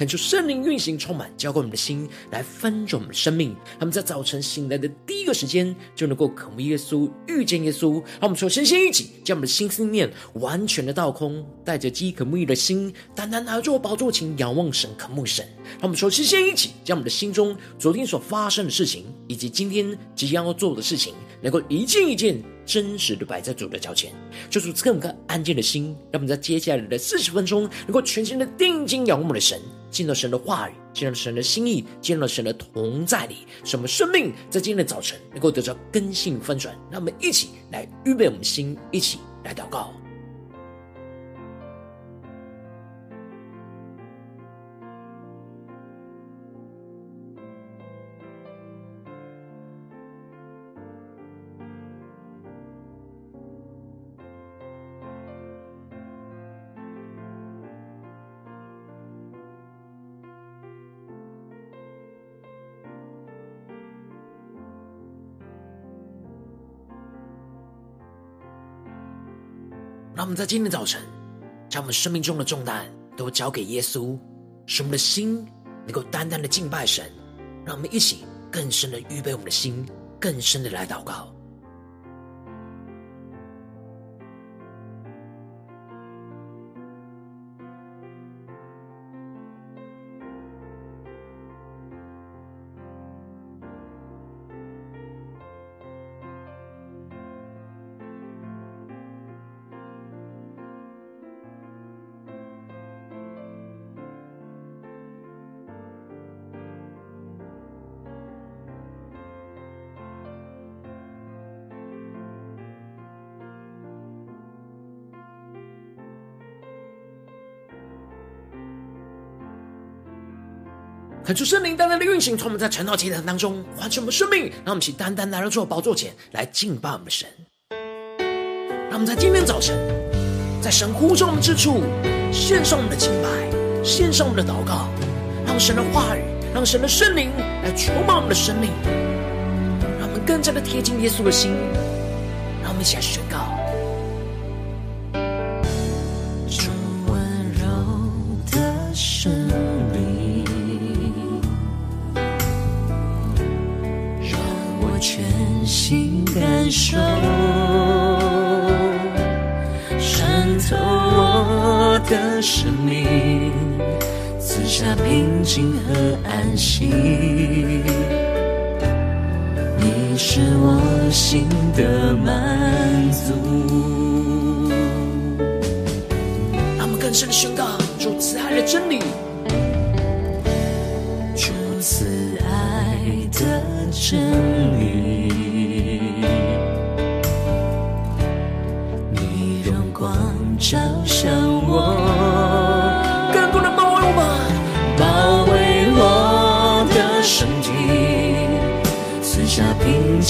恳求圣灵运行，充满浇灌我们的心，来翻转我们的生命。他们在早晨醒来的第一个时间，就能够渴慕耶稣，遇见耶稣。让我们说先先一起将我们的心思念完全的倒空，带着饥渴沐浴的心，单单拿着宝座前仰望神，渴慕神。让我们说先先一起将我们的心中昨天所发生的事情，以及今天即将要做的事情，能够一件一件真实的摆在主的脚前，就是这么个安静的心，让我们在接下来的四十分钟，能够全心的定睛仰望我们的神。见到神的话语，见到神的心意，见到神的同在里，什么生命在今天的早晨能够得到根性翻转。让我们一起来预备我们的心，一起来祷告。让我们在今天早晨，将我们生命中的重担都交给耶稣，使我们的心能够单单的敬拜神。让我们一起更深的预备我们的心，更深的来祷告。恳求圣灵单单的运行，从我们在晨祷祭坛当中唤醒我们生命，让我们起单单来到主的宝座前来敬拜我们的神。让我们在今天早晨，在神呼召我们之处，献上我们的敬拜，献上我们的祷告，让神的话语，让神的圣灵来充满我们的生命，让我们更加的贴近耶稣的心。让我们一起来宣告。的生命，赐下平静和安息。你是我心的满足。让我们更深的宣告主慈爱的真理，主慈爱的真理。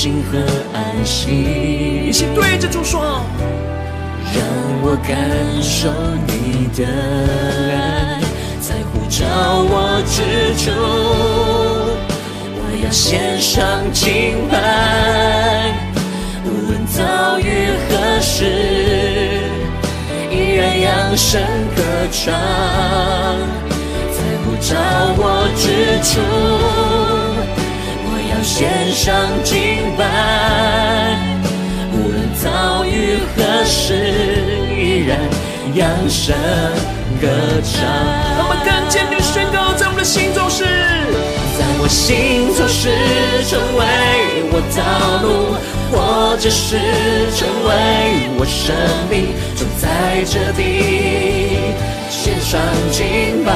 静和安息。一起对着主说，让我感受你的爱，在呼召我之处，我要献上敬拜，无论遭遇何时。依然扬声歌唱，在呼召我之处，献上敬拜。无论遭遇何时，依然扬声歌唱。让我们更坚定的宣告，在我们的心中是，在我心中是成为我道路。或者是成为我生命就在这地献上敬拜，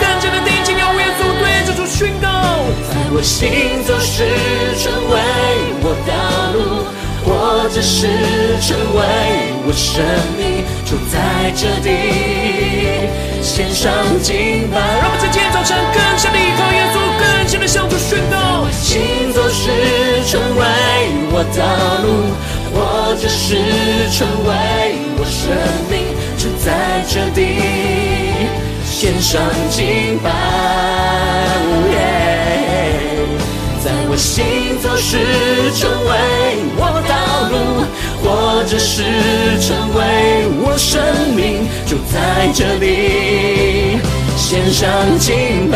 更加的定睛仰望耶稣，对着主宣告，在我心中是成为我道路，或者是成为我生命中在这地献上敬拜。让我们在今天早晨更深的依靠耶稣，更深的向主宣告，心中是成为。我道路，或者是成为我生命，就在这地献上敬拜。在我行走时成为我道路，或者是成为我生命，就在这里献上敬拜，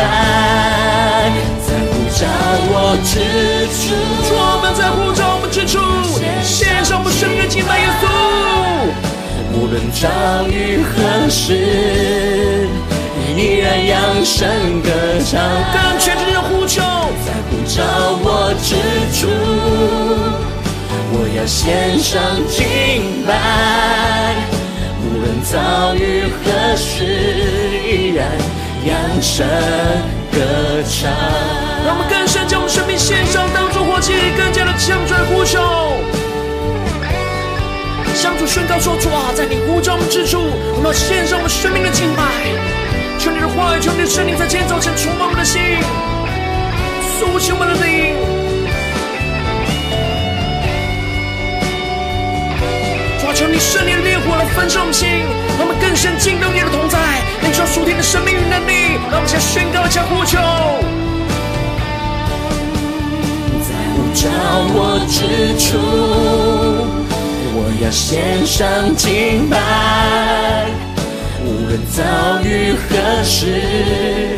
在呼召我之处，我们在呼召我们之处，献上我们生命敬拜，耶稣，无论遭遇何事，依然扬声歌唱，更全职的呼求，在呼召我之处，我要献上敬拜。无论遭遇何时，依然扬声歌唱。让我们更深将我们生命献上，当作活祭，更加的强壮呼求，向主宣告说：主啊，在你呼召之处，我们要献上我们生命的敬拜。求你的话语，求你的圣灵在今天早晨充满我们的心，苏醒我们的灵。抓求你圣灵的烈火来焚烧我们心，让我们更深进入你的同在，领受属天的生命与能力。让我们先宣告一下呼求，在呼召我之处，我要献上敬拜。无论遭遇何事，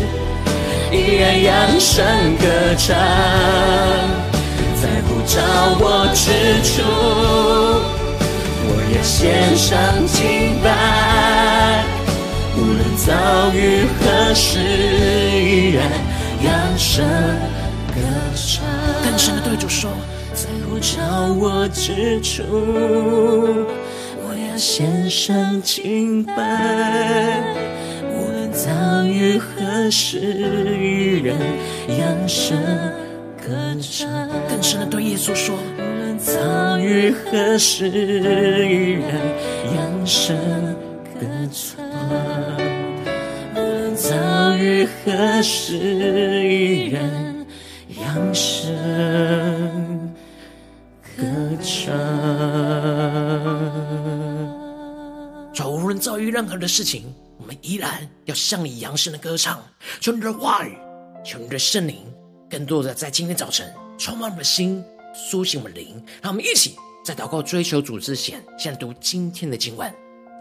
依然扬声歌唱，在乎找我之处，我要献上敬拜。无论遭遇何事，依然扬声歌唱。更深的对主说，在乎找我之处。献上敬拜，无论遭遇何事，依然扬声歌唱。更深的对耶稣说，无论遭遇何事，依然扬声歌唱。无论遭遇何事，依然扬声歌唱。无论遭遇任何的事情，我们依然要向你扬声的歌唱。求你的话语，求你的圣灵，更多的在今天早晨充满我们的心，苏醒我们灵。让我们一起在祷告追求主之前，先读今天的经文。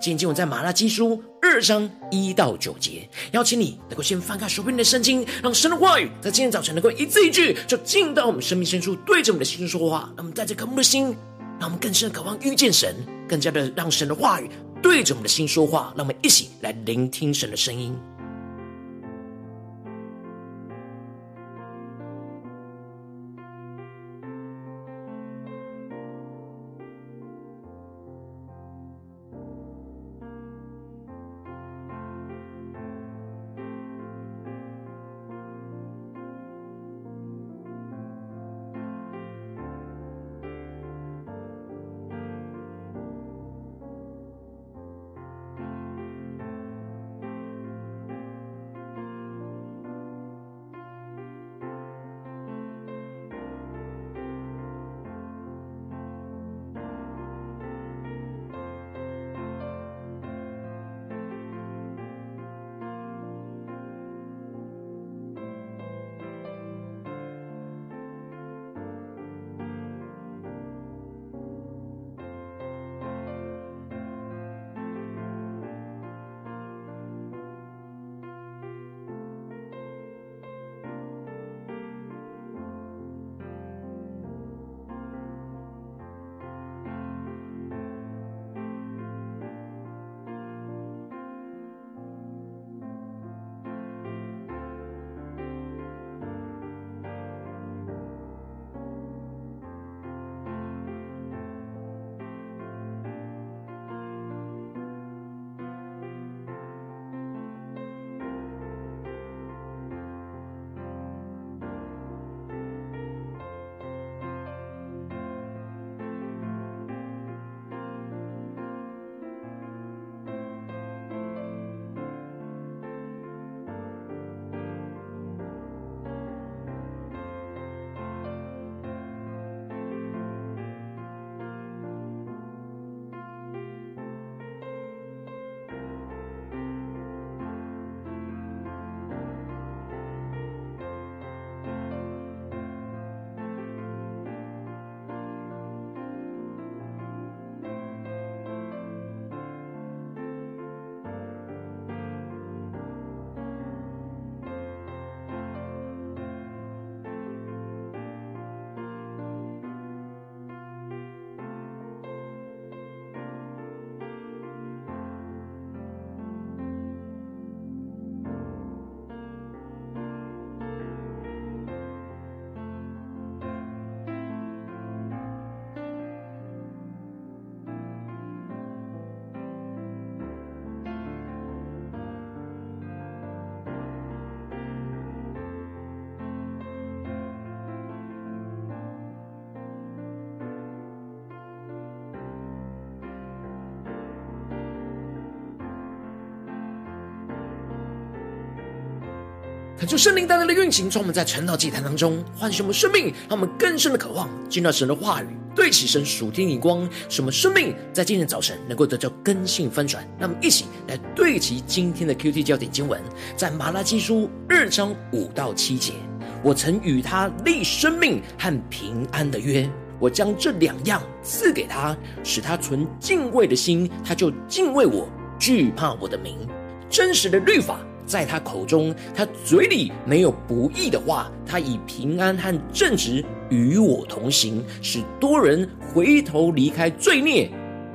今天经文在马拉基书二章一到九节。邀请你能够先翻开手边的圣经，让神的话语在今天早晨能够一字一句，就进到我们生命深处，对着我们的心说话。让我们带着渴慕的心，让我们更深的渴望遇见神，更加的让神的话语。对着我们的心说话，让我们一起来聆听神的声音。求圣灵带来的运行，从我们在晨祷祭坛当中唤醒我们生命，让我们更深的渴望见到神的话语，对齐神属天眼光，使我们生命在今天早晨能够得到更新翻转。让我们一起来对齐今天的 QT 焦点经文，在马拉基书二章五到七节。我曾与他立生命和平安的约，我将这两样赐给他，使他存敬畏的心，他就敬畏我，惧怕我的名。真实的律法。在他口中，他嘴里没有不义的话。他以平安和正直与我同行，使多人回头离开罪孽。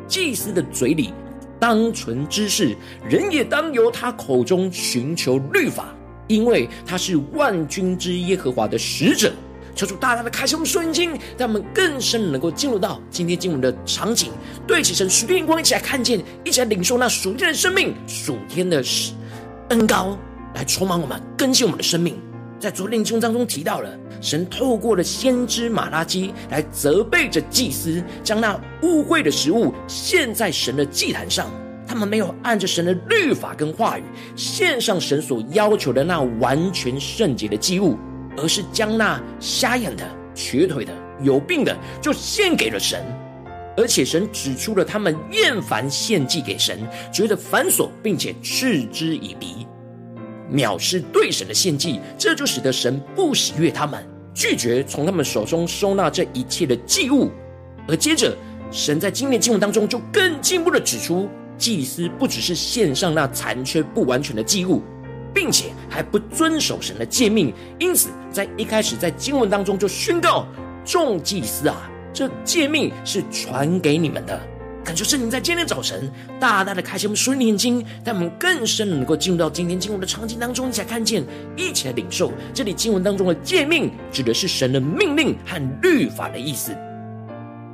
祭司的嘴里当存知识，人也当由他口中寻求律法，因为他是万军之耶和华的使者。求主大大的开启我们顺经，让我们更深能够进入到今天经文的场景，对齐神属天光，一起来看见，一起来领受那属天的生命，属天的恩膏来充满我们，更新我们的生命。在昨天经当中提到了，神透过了先知马拉基来责备着祭司，将那污秽的食物献在神的祭坛上。他们没有按着神的律法跟话语献上神所要求的那完全圣洁的祭物，而是将那瞎眼的、瘸腿的、有病的，就献给了神。而且神指出了他们厌烦献祭给神，觉得繁琐，并且嗤之以鼻，藐视对神的献祭，这就使得神不喜悦他们，拒绝从他们手中收纳这一切的祭物。而接着，神在今天经文当中就更进一步的指出，祭司不只是献上那残缺不完全的祭物，并且还不遵守神的诫命。因此，在一开始在经文当中就宣告众祭司啊。这诫命是传给你们的，感谢圣灵在今天早晨大大的开启我们属灵眼睛，让我们更深的能够进入到今天经文的场景当中，一起来看见，一起来领受。这里经文当中的诫命，指的是神的命令和律法的意思。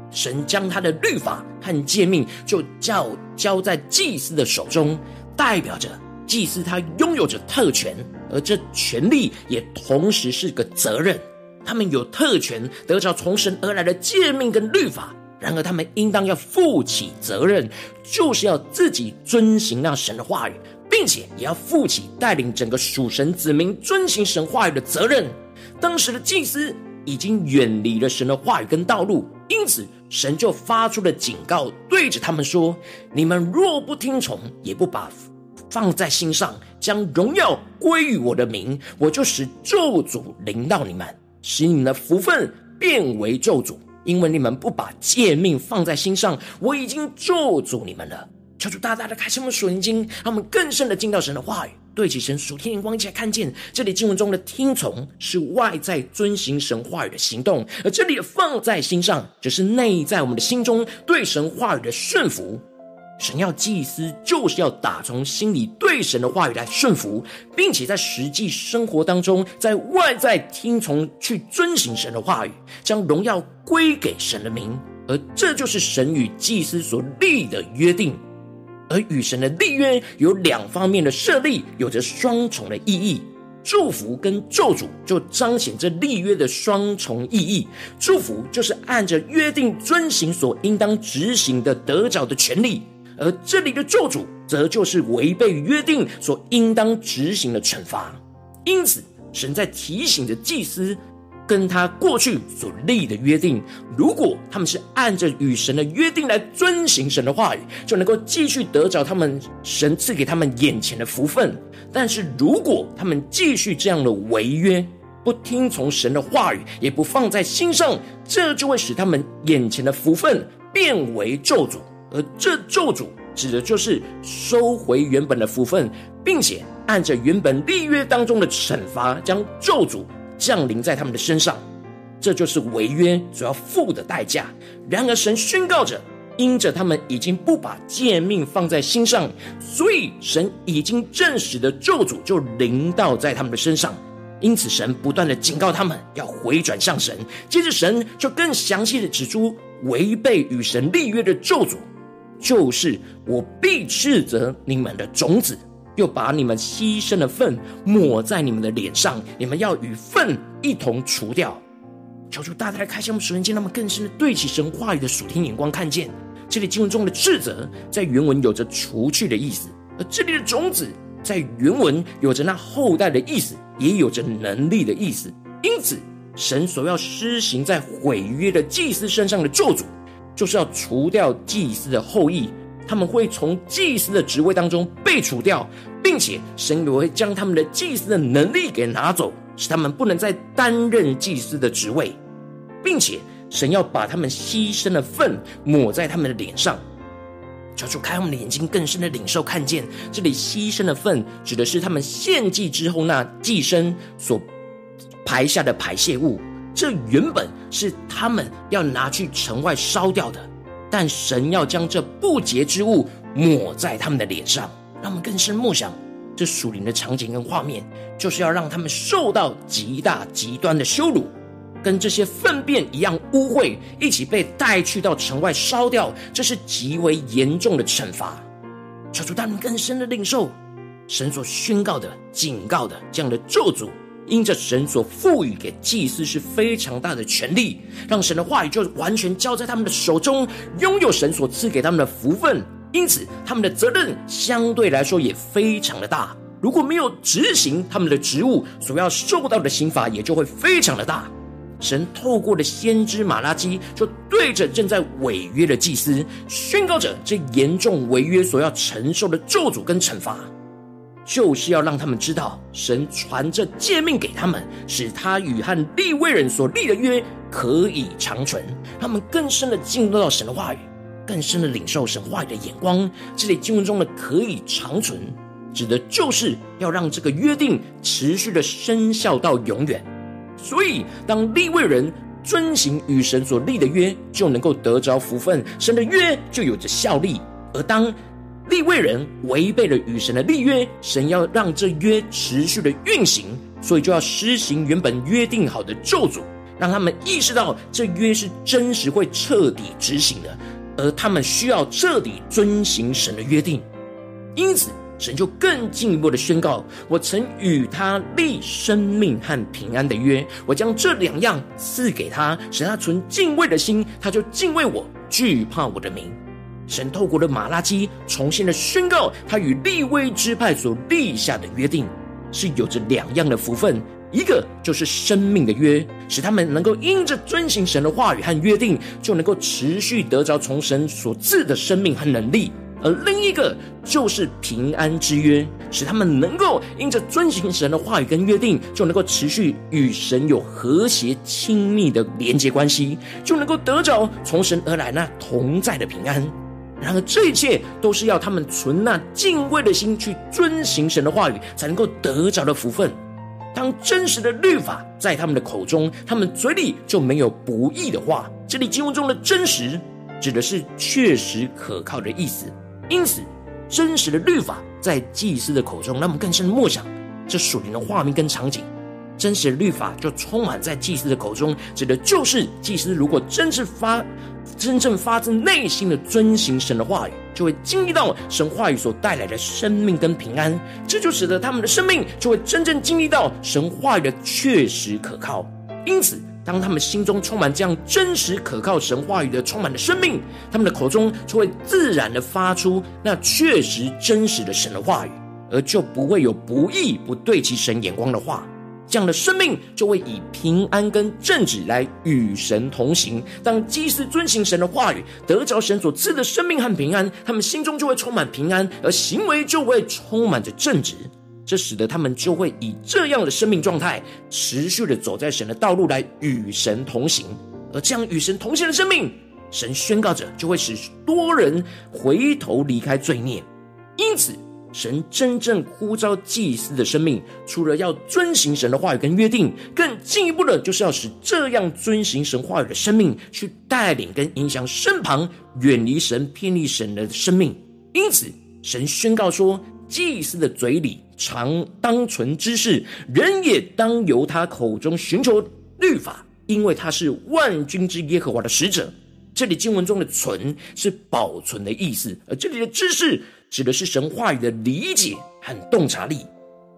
神将他的律法和诫命就交交在祭司的手中，代表着祭司他拥有着特权，而这权利也同时是个责任。他们有特权得着从神而来的诫命跟律法，然而他们应当要负起责任，就是要自己遵行那神的话语，并且也要负起带领整个属神子民遵行神话语的责任。当时的祭司已经远离了神的话语跟道路，因此神就发出了警告，对着他们说：“你们若不听从，也不把放在心上，将荣耀归于我的名，我就使咒诅临到你们。”使你们的福分变为咒诅，因为你们不把诫命放在心上，我已经咒诅你们了。求主大大的开启我们属灵经，让我们更深的进到神的话语，对起神属天眼光，一起来看见这里经文中的听从是外在遵行神话语的行动，而这里的放在心上，只是内在我们的心中对神话语的顺服。神要祭司，就是要打从心里对神的话语来顺服，并且在实际生活当中，在外在听从去遵行神的话语，将荣耀归给神的名。而这就是神与祭司所立的约定。而与神的立约有两方面的设立，有着双重的意义。祝福跟咒诅就彰显这立约的双重意义。祝福就是按着约定遵行所应当执行的得着的权利。而这里的咒诅，则就是违背约定所应当执行的惩罚。因此，神在提醒着祭司，跟他过去所立的约定，如果他们是按着与神的约定来遵行神的话语，就能够继续得着他们神赐给他们眼前的福分。但是如果他们继续这样的违约，不听从神的话语，也不放在心上，这就会使他们眼前的福分变为咒诅。而这咒诅指的就是收回原本的福分，并且按着原本立约当中的惩罚，将咒诅降临在他们的身上。这就是违约所要付的代价。然而，神宣告着，因着他们已经不把诫命放在心上，所以神已经证实的咒诅就临到在他们的身上。因此，神不断的警告他们要回转向神。接着，神就更详细的指出违背与神立约的咒诅。就是我必斥责你们的种子，又把你们牺牲的粪抹在你们的脸上，你们要与粪一同除掉。求主大大的开启我们属灵经，让我们更深的对齐神话语的属天眼光，看见这里经文中的斥责，在原文有着除去的意思，而这里的种子在原文有着那后代的意思，也有着能力的意思。因此，神所要施行在毁约的祭司身上的咒诅，就是要除掉祭司的后裔，他们会从祭司的职位当中被除掉，并且神也会将他们的祭司的能力给拿走，使他们不能再担任祭司的职位，并且神要把他们牺牲的粪抹在他们的脸上。求主开我们的眼睛，更深的领受看见，这里牺牲的粪指的是他们献祭之后那祭牲所排下的排泄物。这原本是他们要拿去城外烧掉的，但神要将这不洁之物抹在他们的脸上，让我们更深默想这属灵的场景跟画面，就是要让他们受到极大极端的羞辱。跟这些粪便一样污秽，一起被带去到城外烧掉，这是极为严重的惩罚。求主带领更深的领受，神所宣告的、警告的这样的咒诅，因着神所赋予给祭司是非常大的权力，让神的话语就完全交在他们的手中，拥有神所赐给他们的福分，因此他们的责任相对来说也非常的大。如果没有执行他们的职务，所要受到的刑罚也就会非常的大。神透过了先知马拉基，就对着正在违约的祭司宣告着这严重违约所要承受的咒诅跟惩罚，就是要让他们知道，神传这诫命给他们，使他与和立位人所立的约可以长存。他们更深的进入到神的话语，更深的领受神话语的眼光。这里经文中的“可以长存”，指的就是要让这个约定持续的生效到永远。所以，当立位人遵行与神所立的约，就能够得着福分，神的约就有着效力；而当立位人违背了与神的立约，神要让这约持续的运行，所以就要施行原本约定好的咒诅，让他们意识到这约是真实会彻底执行的，而他们需要彻底遵行神的约定。因此，神就更进一步的宣告：我曾与他立生命和平安的约，我将这两样赐给他，使他存敬畏的心，他就敬畏我，惧怕我的名。神透过了马拉基，重新的宣告他与立威支派所立下的约定，是有着两样的福分，一个就是生命的约，使他们能够因着遵行神的话语和约定，就能够持续得着从神所赐的生命和能力。而另一个就是平安之约，使他们能够因着遵行神的话语跟约定，就能够持续与神有和谐亲密的连接关系，就能够得着从神而来那同在的平安。然而，这一切都是要他们存那敬畏的心去遵行神的话语，才能够得着的福分。当真实的律法在他们的口中，他们嘴里就没有不义的话。这里经文中的真实，指的是确实可靠的意思。因此，真实的律法在祭司的口中，让我们更深的默想这属灵的画面跟场景。真实的律法就充满在祭司的口中，指的就是祭司如果真是发、真正发自内心的遵行神的话语，就会经历到神话语所带来的生命跟平安。这就使得他们的生命就会真正经历到神话语的确实可靠。因此。当他们心中充满这样真实可靠神话语的充满的生命，他们的口中就会自然的发出那确实真实的神的话语，而就不会有不义不对其神眼光的话。这样的生命就会以平安跟正直来与神同行。当祭司遵行神的话语，得着神所赐的生命和平安，他们心中就会充满平安，而行为就会充满着正直。这使得他们就会以这样的生命状态，持续的走在神的道路来与神同行。而这样与神同行的生命，神宣告着就会使多人回头离开罪孽。因此，神真正呼召祭司的生命，除了要遵行神的话语跟约定，更进一步的，就是要使这样遵行神话语的生命，去带领跟影响身旁远离神、偏离神的生命。因此，神宣告说。祭司的嘴里常当存知识，人也当由他口中寻求律法，因为他是万军之耶和华的使者。这里经文中的“存”是保存的意思，而这里的知识指的是神话语的理解和洞察力。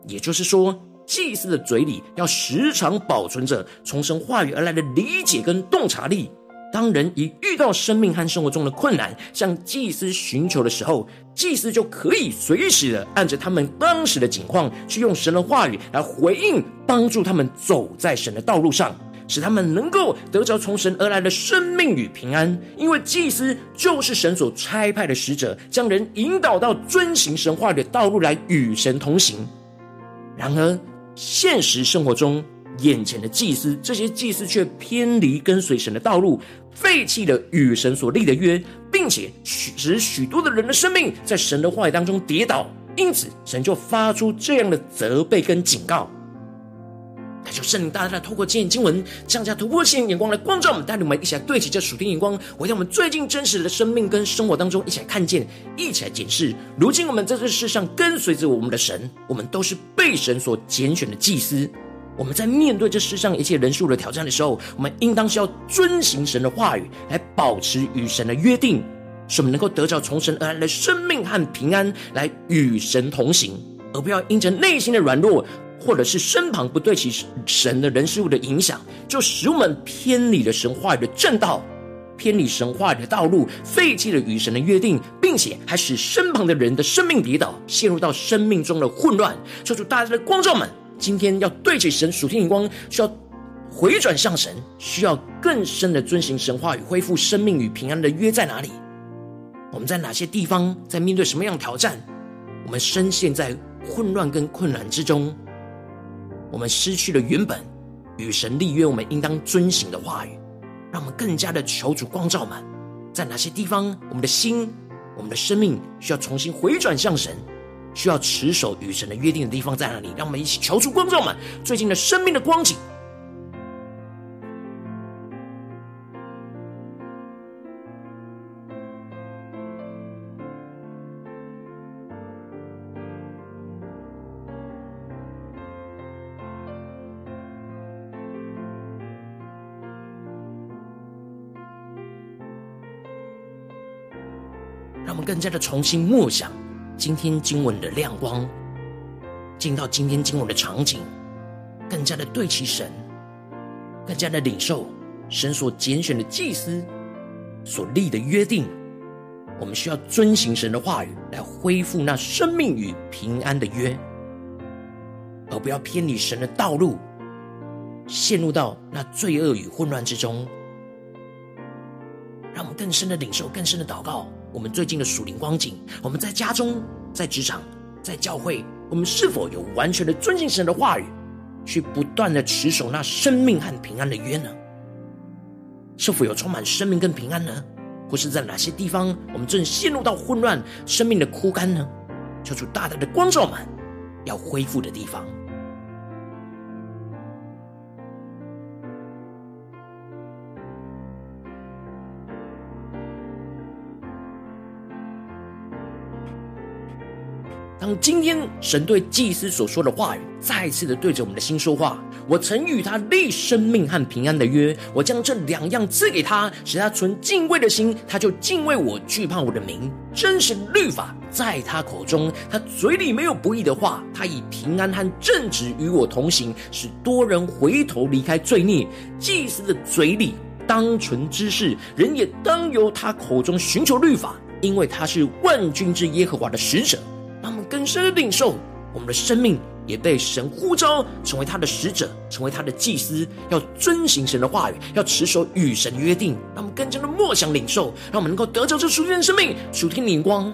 也就是说，祭司的嘴里要时常保存着从神话语而来的理解跟洞察力，当人一遇到生命和生活中的困难，向祭司寻求的时候，祭司就可以随时的按着他们当时的情况，去用神的话语来回应，帮助他们走在神的道路上，使他们能够得着从神而来的生命与平安。因为祭司就是神所差派的使者，将人引导到遵行神话的道路来与神同行。然而，现实生活中，眼前的祭司，这些祭司却偏离跟随神的道路，废弃了与神所立的约，并且使许多的人的生命在神的话语当中跌倒。因此，神就发出这样的责备跟警告。他就圣灵大大的透过今天经文，降下突破性眼光来光照我们，带领我们一起来对齐这属天眼光，回到我们最近真实的生命跟生活当中，一起来看见，一起来检视。如今我们在这世上跟随着我们的神，我们都是被神所拣选的祭司。我们在面对这世上一切人数的挑战的时候，我们应当是要遵行神的话语，来保持与神的约定，使我们能够得着从神而来的生命和平安，来与神同行，而不要因着内心的软弱，或者是身旁不对其神的人事物的影响，就使我们偏离了神话的正道，偏离神话的道路，废弃了与神的约定，并且还使身旁的人的生命跌倒，陷入到生命中的混乱。求主大家的光照们。今天要对齐神属天眼光，需要回转向神，需要更深的遵行神话与，恢复生命与平安的约在哪里？我们在哪些地方在面对什么样的挑战？我们深陷在混乱跟困难之中，我们失去了原本与神立约，我们应当遵行的话语，让我们更加的求主光照们，在哪些地方我们的心、我们的生命需要重新回转向神？需要持守与神的约定的地方在哪里？让我们一起求主光照们最近的生命的光景。更加的重新默想。今天经文的亮光，进到今天经文的场景，更加的对齐神，更加的领受神所拣选的祭司所立的约定。我们需要遵行神的话语，来恢复那生命与平安的约，而不要偏离神的道路，陷入到那罪恶与混乱之中。让我们更深的领受，更深的祷告。我们最近的属灵光景，我们在家中、在职场、在教会，我们是否有完全的尊敬神的话语，去不断的持守那生命和平安的约呢？是否有充满生命跟平安呢？或是在哪些地方，我们正陷入到混乱、生命的枯干呢？求主大大的光照们，要恢复的地方。当今天神对祭司所说的话语，再次的对着我们的心说话，我曾与他立生命和平安的约，我将这两样赐给他，使他存敬畏的心，他就敬畏我，惧怕我的名。真实律法在他口中，他嘴里没有不义的话，他以平安和正直与我同行，使多人回头离开罪孽。祭司的嘴里当存知识，人也当由他口中寻求律法，因为他是万军之耶和华的使者。更深的领受，我们的生命也被神呼召成为他的使者，成为他的祭司，要遵行神的话语，要持守与神约定。让我们更加的默想领受，让我们能够得着这属天的生命，属天的灵光。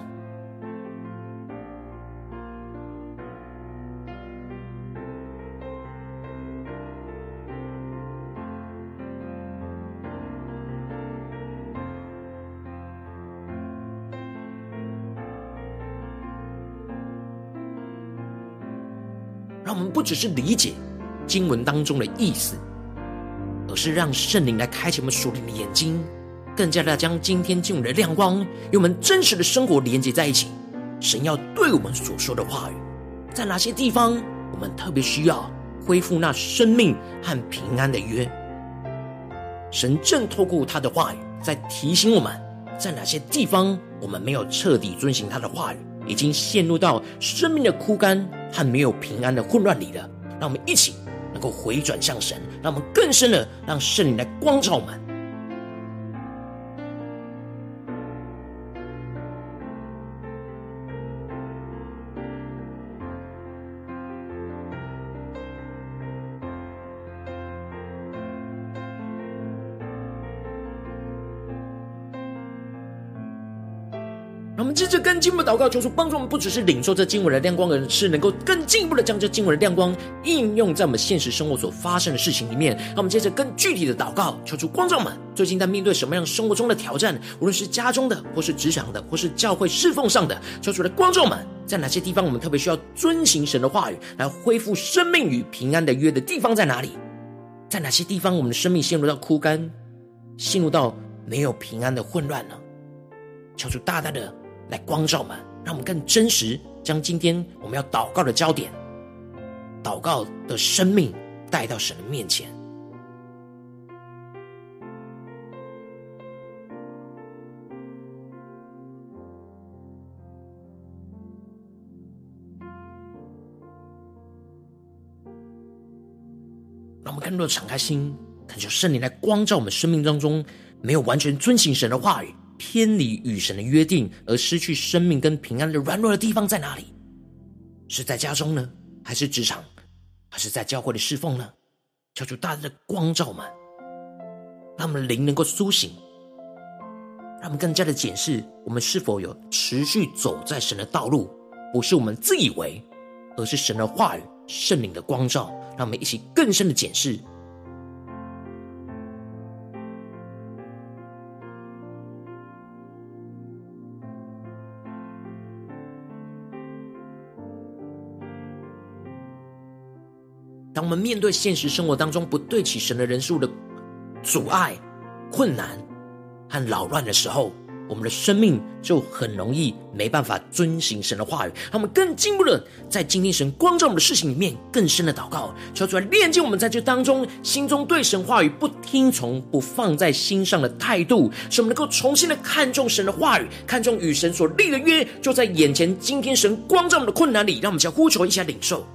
让我们不只是理解经文当中的意思，而是让圣灵来开启我们属灵的眼睛，更加的将今天经文的亮光与我们真实的生活连接在一起。神要对我们所说的话语，在哪些地方我们特别需要恢复那生命和平安的约？神正透过他的话语在提醒我们，在哪些地方我们没有彻底遵行他的话语，已经陷入到生命的枯干和没有平安的混乱里了，让我们一起能够回转向神，让我们更深的让圣灵来光照我们。着更进一步祷告，求主帮助我们，不只是领受这经文的亮光，而是能够更进一步的将这经文的亮光应用在我们现实生活所发生的事情里面。让我们接着更具体的祷告，求主光照们最近在面对什么样生活中的挑战，无论是家中的，或是职场的，或是教会侍奉上的，求主的光照们在哪些地方我们特别需要遵行神的话语，来恢复生命与平安的约的地方在哪里？在哪些地方我们的生命陷入到枯干，陷入到没有平安的混乱呢？求主大大的来光照我们，让我们更真实，将今天我们要祷告的焦点、祷告的生命带到神的面前。让我们更多的敞开心，恳求圣灵来光照我们生命当中没有完全遵行神的话语。偏离与神的约定而失去生命跟平安的软弱的地方在哪里？是在家中呢，还是职场，还是在教会的侍奉呢？求主大大的光照们，让我们的灵能够苏醒，让我们更加的检视我们是否有持续走在神的道路，不是我们自以为，而是神的话语、圣灵的光照，让我们一起更深的检视。我们面对现实生活当中不对起神的人数的阻碍、困难和扰乱的时候，我们的生命就很容易没办法遵行神的话语。他们更进步的在今天神光照我们的事情里面，更深的祷告，求主来炼净我们在这当中心中对神话语不听从、不放在心上的态度，使我们能够重新的看重神的话语，看重与神所立的约，就在眼前。今天神光照我们的困难里，让我们先呼求一下领受。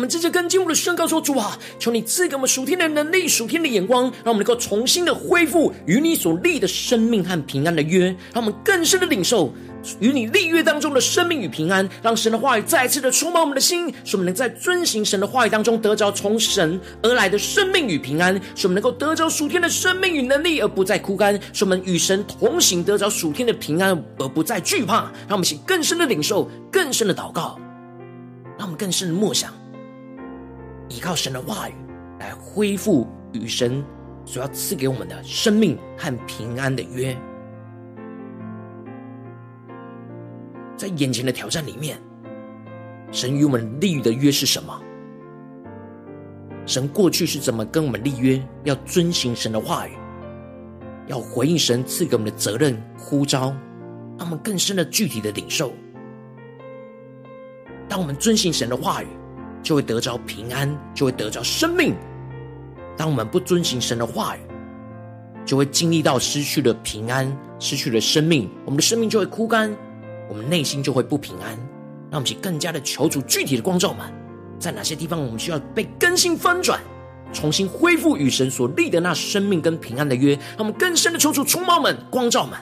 我们直接跟进我们的宣告说：“主啊，求你赐给我们属天的能力、属天的眼光，让我们能够重新的恢复与你所立的生命和平安的约，让我们更深的领受与你立约当中的生命与平安。让神的话语再次的充满我们的心，使我们能在遵行神的话语当中得着从神而来的生命与平安，使我们能够得着属天的生命与能力，而不再枯干；使我们与神同行，得着属天的平安，而不再惧怕。让我们请更深的领受，更深的祷告，让我们更深的默想。”依靠神的话语来恢复与神所要赐给我们的生命和平安的约，在眼前的挑战里面，神与我们立的约是什么？神过去是怎么跟我们立约？要遵行神的话语，要回应神赐给我们的责任呼召，让我们更深的具体的领受。当我们遵行神的话语，就会得着平安，就会得着生命。当我们不遵行神的话语，就会经历到失去了平安，失去了生命，我们的生命就会枯干，我们内心就会不平安。让我们去更加的求主具体的光照们，在哪些地方我们需要被更新翻转，重新恢复与神所立的那生命跟平安的约。让我们更深的求主充满们，光照们。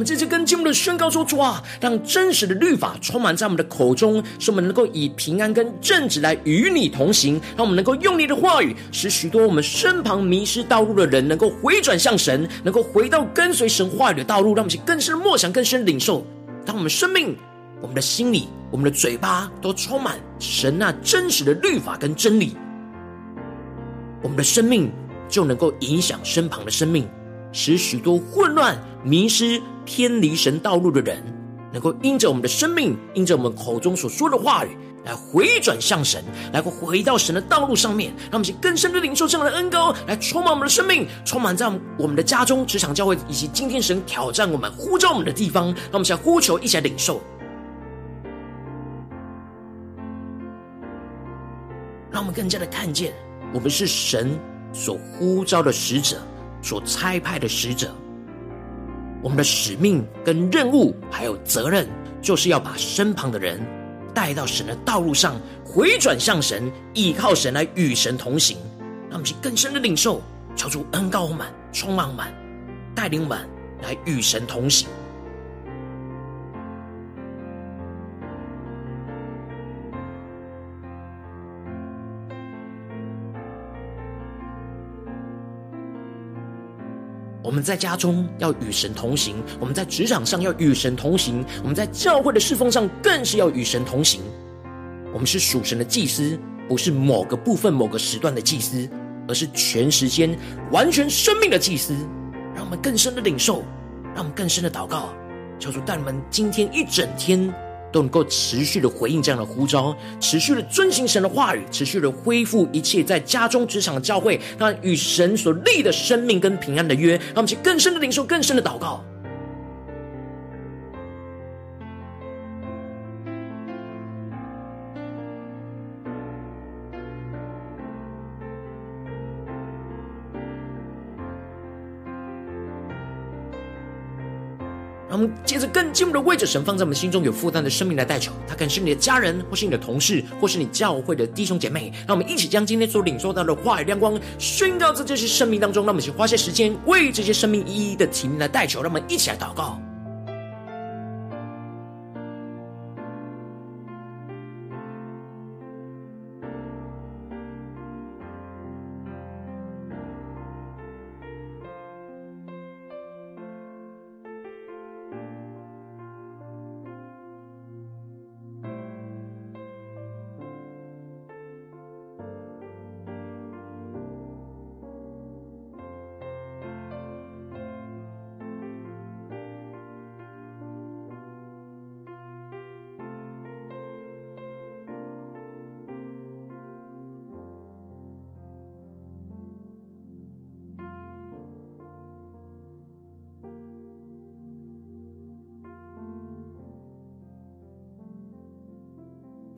我们这次跟进我们的宣告说：主啊，让真实的律法充满在我们的口中，使我们能够以平安跟正直来与你同行。让我们能够用你的话语，使许多我们身旁迷失道路的人能够回转向神，能够回到跟随神话语的道路。让我们去更深的默想、更深领受。当我们生命、我们的心里、我们的嘴巴都充满神那真实的律法跟真理，我们的生命就能够影响身旁的生命，使许多混乱、迷失。偏离神道路的人，能够因着我们的生命，因着我们口中所说的话语，来回转向神，来回到神的道路上面，让我们去更深的领受这样的恩膏，来充满我们的生命，充满在我们的家中、职场、教会，以及今天神挑战我们、呼召我们的地方。让我们想呼求，一起来领受，让我们更加的看见，我们是神所呼召的使者，所差派的使者。我们的使命跟任务，还有责任，就是要把身旁的人带到神的道路上，回转向神，依靠神来与神同行。让我们去更深的领受，求主恩高满、充满满、带领满，来与神同行。我们在家中要与神同行，我们在职场上要与神同行，我们在教会的侍奉上更是要与神同行。我们是属神的祭司，不是某个部分、某个时段的祭司，而是全时间、完全生命的祭司。让我们更深的领受，让我们更深的祷告，求主带我们今天一整天。都能够持续的回应这样的呼召，持续的遵行神的话语，持续的恢复一切在家中、职场的教会，让与神所立的生命跟平安的约，让我们去更深的领受、更深的祷告。们接着更进一步的为着神放在我们心中有负担的生命来代求，他可能是你的家人，或是你的同事，或是你教会的弟兄姐妹。让我们一起将今天所领受到的话语亮光宣告在这些生命当中。让我们一起花些时间为这些生命一一的提名来代求。让我们一起来祷告。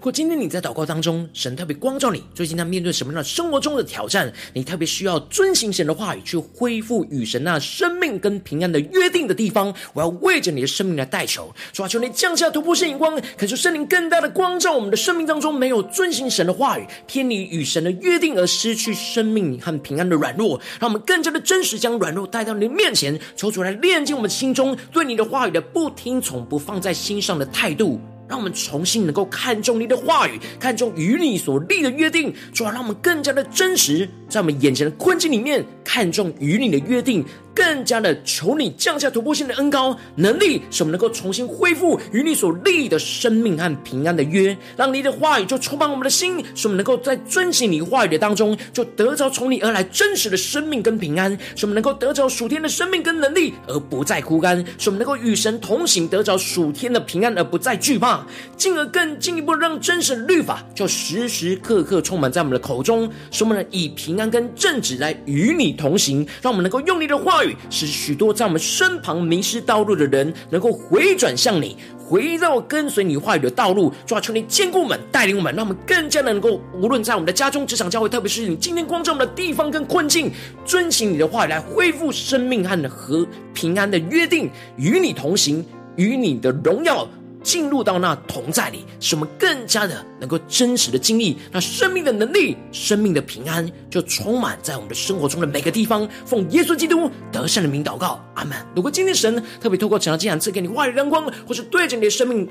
如果今天你在祷告当中，神特别光照你，最近在面对什么样的生活中的挑战，你特别需要遵行神的话语，去恢复与神那生命跟平安的约定的地方，我要为着你的生命来代求，主啊，求你降下突破性眼光，恳求圣灵更大的光照我们的生命当中没有遵行神的话语，偏离与神的约定而失去生命和平安的软弱，让我们更加的真实将软弱带到你的面前，求主来炼净我们心中对你的话语的不听从、不放在心上的态度。让我们重新能够看重你的话语，看重与你所立的约定，从而让我们更加的真实，在我们眼前的困境里面，看重与你的约定。更加的求你降下突破性的恩膏能力，使我们能够重新恢复与你所立的生命和平安的约，让你的话语就充满我们的心，使我们能够在遵行你话语的当中，就得着从你而来真实的生命跟平安，使我们能够得着属天的生命跟能力，而不再枯干，使我们能够与神同行，得着属天的平安，而不再惧怕，进而更进一步让真实的律法就时时刻刻充满在我们的口中，使我们能以平安跟正直来与你同行，让我们能够用你的话语。使许多在我们身旁迷失道路的人，能够回转向你，回到跟随你话语的道路。主啊，求你坚固我们，带领我们，让我们更加能够，无论在我们的家中、职场、教会，特别是你今天光照我们的地方跟困境，遵行你的话语来恢复生命和和平安的约定，与你同行，与你的荣耀。进入到那同在里，使我们更加的能够真实的经历那生命的能力、生命的平安，就充满在我们的生活中的每个地方。奉耶稣基督得胜的名祷告，阿门。如果今天神特别透过这样经文赐给你话语亮光，或是对着你的生命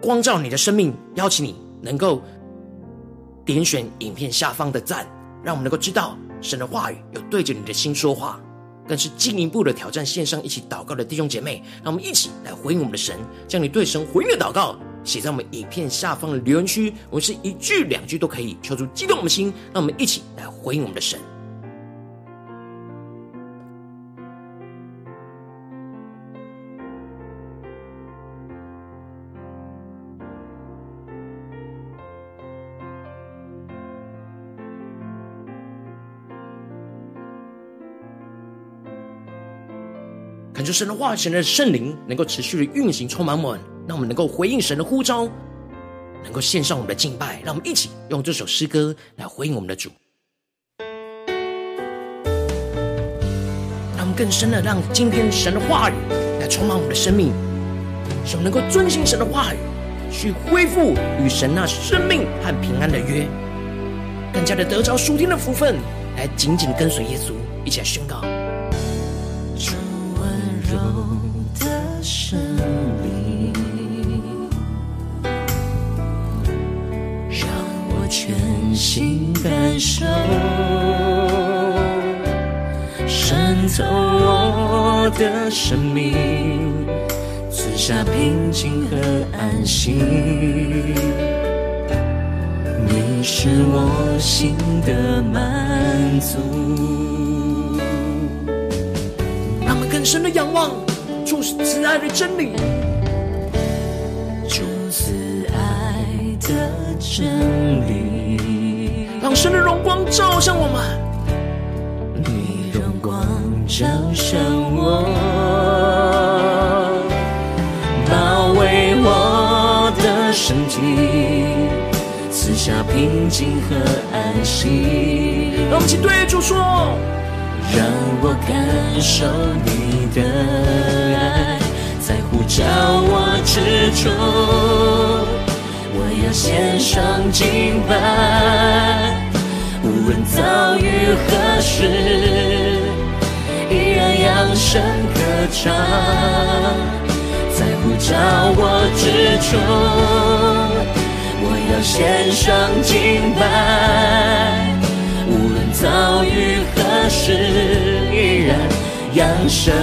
光照你的生命，邀请你能够点选影片下方的赞，让我们能够知道神的话语有对着你的心说话。更是进一步的挑战线上一起祷告的弟兄姐妹，让我们一起来回应我们的神，将你对神回应的祷告写在我们影片下方的留言区，我们是一句两句都可以，敲出激动我们的心，让我们一起来回应我们的神。求神的话语、神的圣灵能够持续的运行，充满我们，让我们能够回应神的呼召，能够献上我们的敬拜。让我们一起用这首诗歌来回应我们的主，让我们更深的让今天神的话语来充满我们的生命，使我们能够遵行神的话语，去恢复与神那生命和平安的约，更加的得着属天的福分，来紧紧跟随耶稣，一起来宣告。柔的生命，让我全心感受，渗透我的生命，赐下平静和安息。你是我心的满足。神的仰望，主慈爱的真理，主慈爱的真理，让神的荣光照向我们，你荣光照向我，包围我的身体，赐下平静和安息。让我们一起对主说。让我感受你的爱，在呼召我之处，我要献上敬拜，无论遭遇何时，依然扬声歌唱，在呼召我之处，我要献上敬拜。遭遇何时，依然？扬声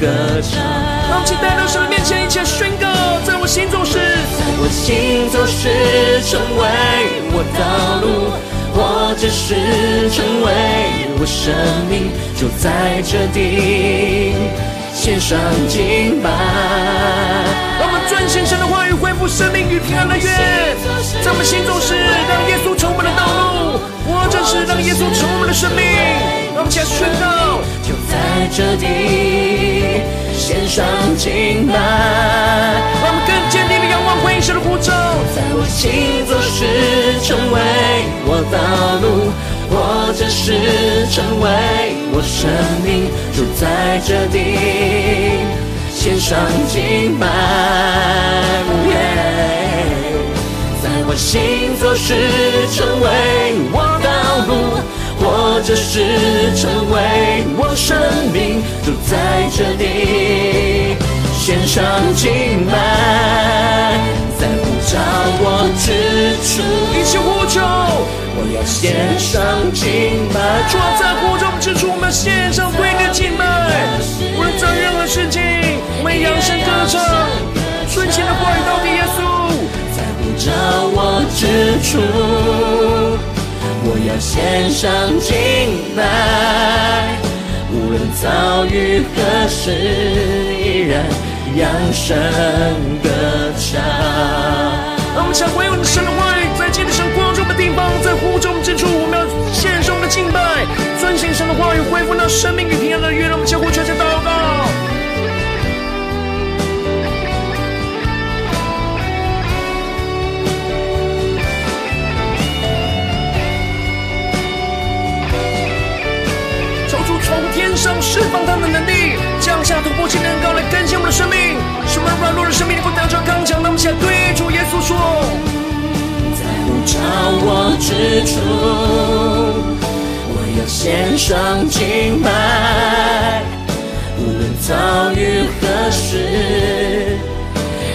歌唱。让我们带到神的面前，一起宣告：在我心中时，在我心中时成为我道路，或者是成为我生命，就在这地献上敬拜。让我们遵行神的话语，恢复生命与平安的约。在我们心中是，让耶稣成为我们的道路。或者是让耶稣成为我们的生命，让我们起来宣告，就在这地献上敬拜，让我们更坚定的仰望回应神的呼召，在我心做事成为我道路，或者是成为我生命，就在这地献上敬拜。Yeah 我心做事成为我道路，或者是成为我生命，就在这里献上敬拜，在呼召我之处，一起呼求，我要献上敬拜。主啊，在呼召之处，我们献上对你的敬拜。无论做任何事情，我们扬声歌唱，顺前的话语到底，耶稣。在乎着我之处，我要献上敬拜，无论遭遇何时，依然扬声歌唱。让我们想回应神的话语，在今天神光地方，在呼召之处，我们要献上我们的敬拜，遵行神的话语，恢复那生命与平安的约。让我们相互全心祷告。上释放他的能力，降下突破性的恩膏来更新我们的生命，使我们软弱的生命能够得着刚强。那么，现在对主耶稣说，找我之处，我要献上敬拜，无论遭遇何时，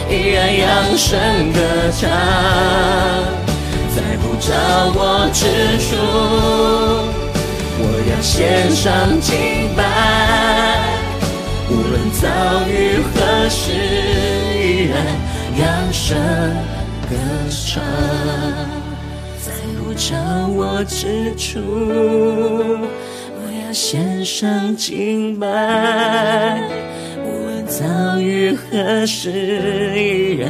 依然扬声歌唱。在不找我之处。我要献上敬拜，无论遭遇何时，依然扬声歌唱。在呼召我之处，我要献上敬拜，无论遭遇何时，依然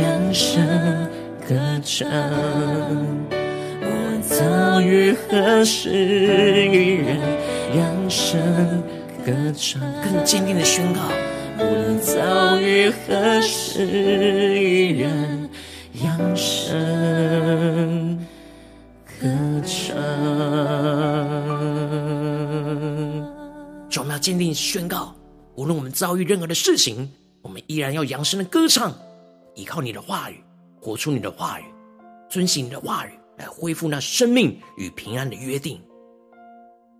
扬声歌唱。无论遭遇何时，依然扬声歌唱，更坚定的宣告，无论遭遇何时，依然扬声歌唱。我们要坚定宣告，无论我们遭遇任何的事情，我们依然要扬声的歌唱，依靠你的话语，活出你的话语，遵行你的话语，来恢复那生命与平安的约定。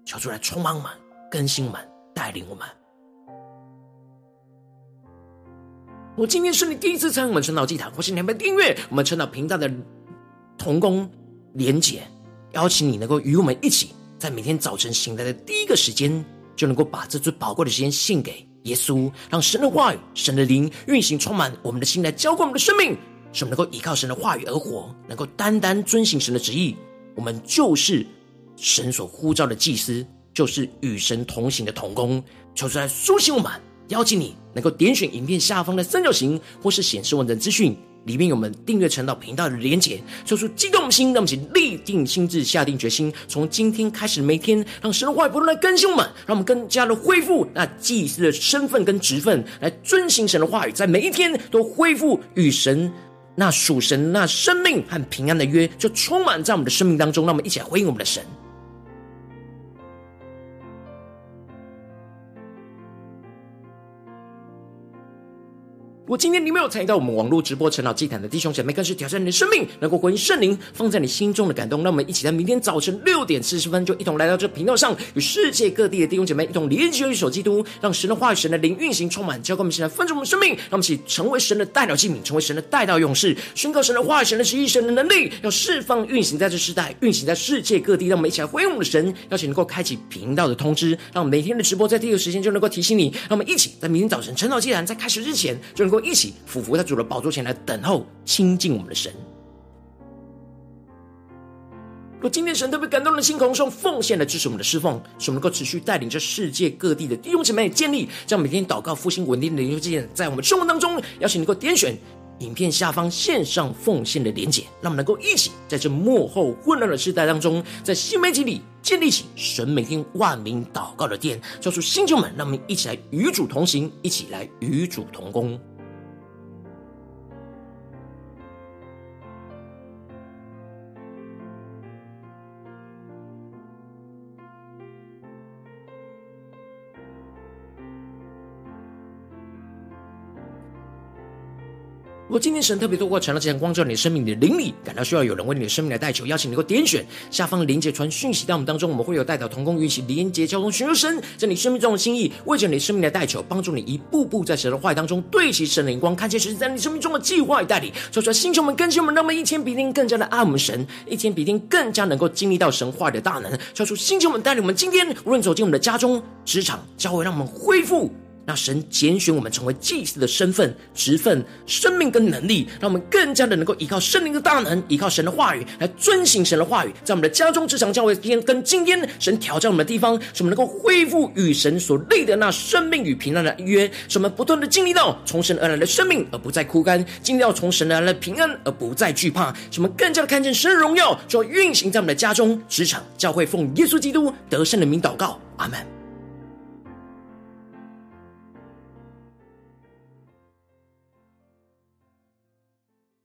求主来充满我们，更新我们，带领我们。我今天是你第一次参与我们晨祷祭坛，或是你们订阅我们晨祷频道的同工连结，邀请你能够与我们一起，在每天早晨醒来的第一个时间，就能够把这最宝贵的时间献给耶稣，让神的话语、神的灵运行充满我们的心，来浇灌我们的生命，使我们能够依靠神的话语而活，能够单单遵行神的旨意。我们就是神所呼召的祭司，就是与神同行的同工。求主来苏醒我们，邀请你能够点选影片下方的三角形，或是显示文字资讯。里面有我们订阅晨祷频道的连结，做出激动心，让我们一起立定心智，下定决心，从今天开始，每天让神的话语不断来更新我们，让我们更加的恢复那祭司的身份跟职分，来遵行神的话语，在每一天都恢复与神那属神那生命和平安的约，就充满在我们的生命当中。让我们一起来回应我们的神。果今天你没有参与到我们网络直播晨祷祭坛的弟兄姐妹，更是挑战你的生命，能够回应圣灵放在你心中的感动。让我们一起在明天早晨六点四十分，就一同来到这频道上，与世界各地的弟兄姐妹一同连接、一手基督，让神的话语、神的灵运行充满，教灌我们现在分盛我们生命，让我们一起成为神的代祷器皿，成为神的代祷勇士，宣告神的话语、神的旨意、神的能力，要释放运行在这世代，运行在世界各地。让我们一起来回应我们的神，邀请能够开启频道的通知，让每天的直播在第一个时间就能够提醒你。让我们一起在明天早晨晨祷祭坛在开始之前，就能够。一起俯伏在主的宝座前来等候亲近我们的神。若今天神特别感动的心，同用奉献来支持我们的侍奉，使我们能够持续带领着世界各地的弟兄姐妹建立这样每天祷告复兴稳定的灵修祭坛，在我们生活当中，邀请你能够点选影片下方线上奉献的连结，让我们能够一起在这幕后混乱的时代当中，在新媒体里。建立起神每天万名祷告的殿，叫出新旧们，让我们一起来与主同行，一起来与主同工。如果今天神特别透过晨祷祭坛光照你的生命，你的灵里感到需要有人为你的生命来代求，邀请你能够点选下方的连结传讯息到我们当中，我们会有代表同工与一起连结交通，寻求神在你生命中的心意，为着你生命来代求，帮助你一步步在神的话语当中对齐神的灵光，看见神在你生命中的计划与带领。说出来，星球们、更新我们，让我们一天比一天更加的爱我们神，一天比一天更加能够经历到神话语的大能。说出星球们带领我们，今天无论走进我们的家中、职场、教会，让我们恢复。那神拣选我们成为祭司的身份、职分、生命跟能力，让我们更加的能够依靠圣灵的大能，依靠神的话语来遵行神的话语，在我们的家中、职场、教会天跟今天神挑战我们的地方，使我们能够恢复与神所立的那生命与平安的约，使我们不断的经历到从神而来的生命，而不再枯干；经历到从神而来的平安，而不再惧怕。使我们更加的看见神的荣耀，就要运行在我们的家中、职场、教会，奉耶稣基督得胜的名祷告，阿门。